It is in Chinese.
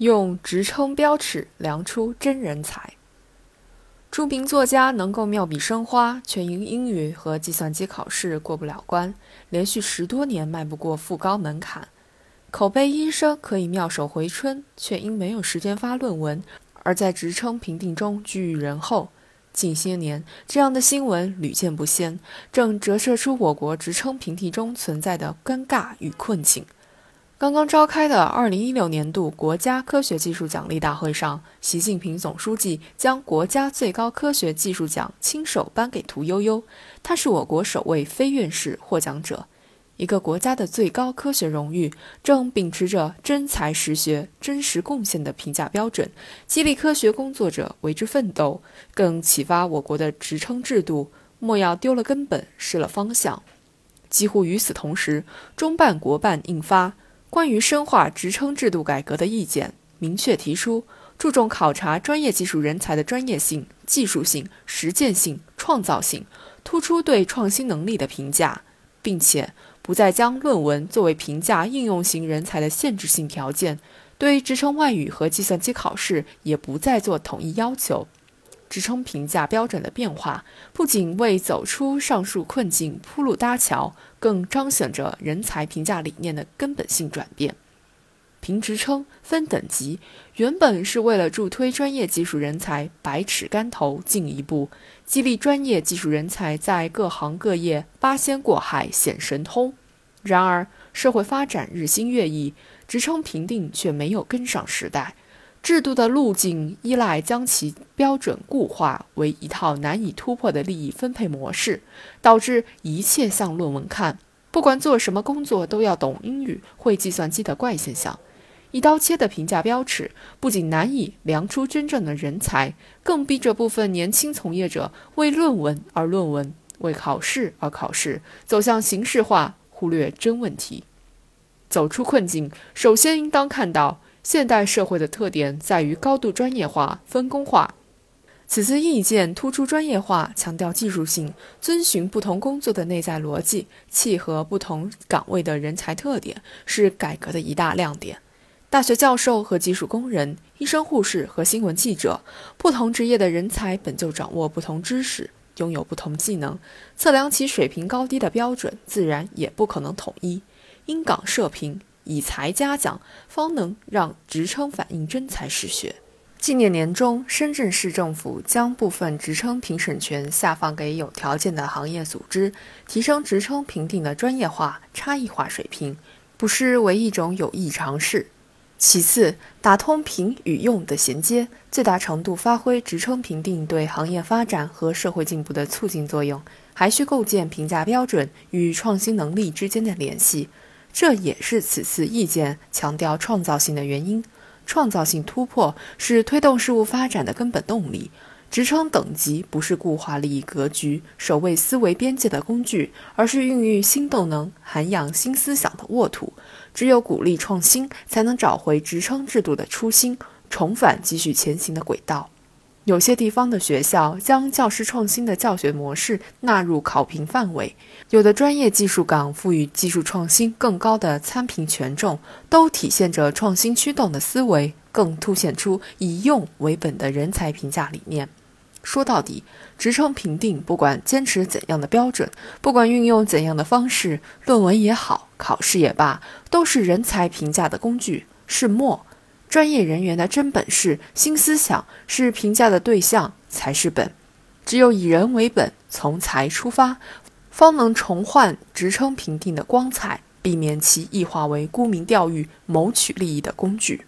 用职称标尺量出真人才。著名作家能够妙笔生花，却因英语和计算机考试过不了关，连续十多年迈不过副高门槛。口碑医生可以妙手回春，却因没有时间发论文，而在职称评定中居于人后。近些年，这样的新闻屡见不鲜，正折射出我国职称评定中存在的尴尬与困境。刚刚召开的二零一六年度国家科学技术奖励大会上，习近平总书记将国家最高科学技术奖亲手颁给屠呦呦，她是我国首位非院士获奖者。一个国家的最高科学荣誉，正秉持着真才实学、真实贡献的评价标准，激励科学工作者为之奋斗，更启发我国的职称制度莫要丢了根本、失了方向。几乎与此同时，中办国办印发。关于深化职称制度改革的意见，明确提出注重考察专业技术人才的专业性、技术性、实践性、创造性，突出对创新能力的评价，并且不再将论文作为评价应用型人才的限制性条件，对职称外语和计算机考试也不再做统一要求。职称评价标准的变化，不仅为走出上述困境铺路搭桥，更彰显着人才评价理念的根本性转变。评职称分等级，原本是为了助推专业技术人才百尺竿头进一步，激励专业技术人才在各行各业八仙过海显神通。然而，社会发展日新月异，职称评定却没有跟上时代。制度的路径依赖将其标准固化为一套难以突破的利益分配模式，导致一切向论文看，不管做什么工作都要懂英语、会计算机的怪现象。一刀切的评价标尺不仅难以量出真正的人才，更逼着部分年轻从业者为论文而论文，为考试而考试，走向形式化，忽略真问题。走出困境，首先应当看到。现代社会的特点在于高度专业化、分工化。此次意见突出专业化，强调技术性，遵循不同工作的内在逻辑，契合不同岗位的人才特点，是改革的一大亮点。大学教授和技术工人、医生、护士和新闻记者，不同职业的人才本就掌握不同知识，拥有不同技能，测量其水平高低的标准自然也不可能统一。因岗设评。以才嘉奖，方能让职称反映真才实学。纪念年中，深圳市政府将部分职称评审权下放给有条件的行业组织，提升职称评定的专业化、差异化水平，不失为一种有益尝试。其次，打通评与用的衔接，最大程度发挥职称评定对行业发展和社会进步的促进作用，还需构建评价标准与创新能力之间的联系。这也是此次意见强调创造性的原因。创造性突破是推动事物发展的根本动力。职称等级不是固化利益格局、守卫思维边界的工具，而是孕育新动能、涵养新思想的沃土。只有鼓励创新，才能找回职称制度的初心，重返继续前行的轨道。有些地方的学校将教师创新的教学模式纳入考评范围，有的专业技术岗赋予技术创新更高的参评权重，都体现着创新驱动的思维，更凸显出以用为本的人才评价理念。说到底，职称评定不管坚持怎样的标准，不管运用怎样的方式，论文也好，考试也罢，都是人才评价的工具，是墨。专业人员的真本事、新思想是评价的对象，才是本。只有以人为本，从才出发，方能重焕职称评定的光彩，避免其异化为沽名钓誉、谋取利益的工具。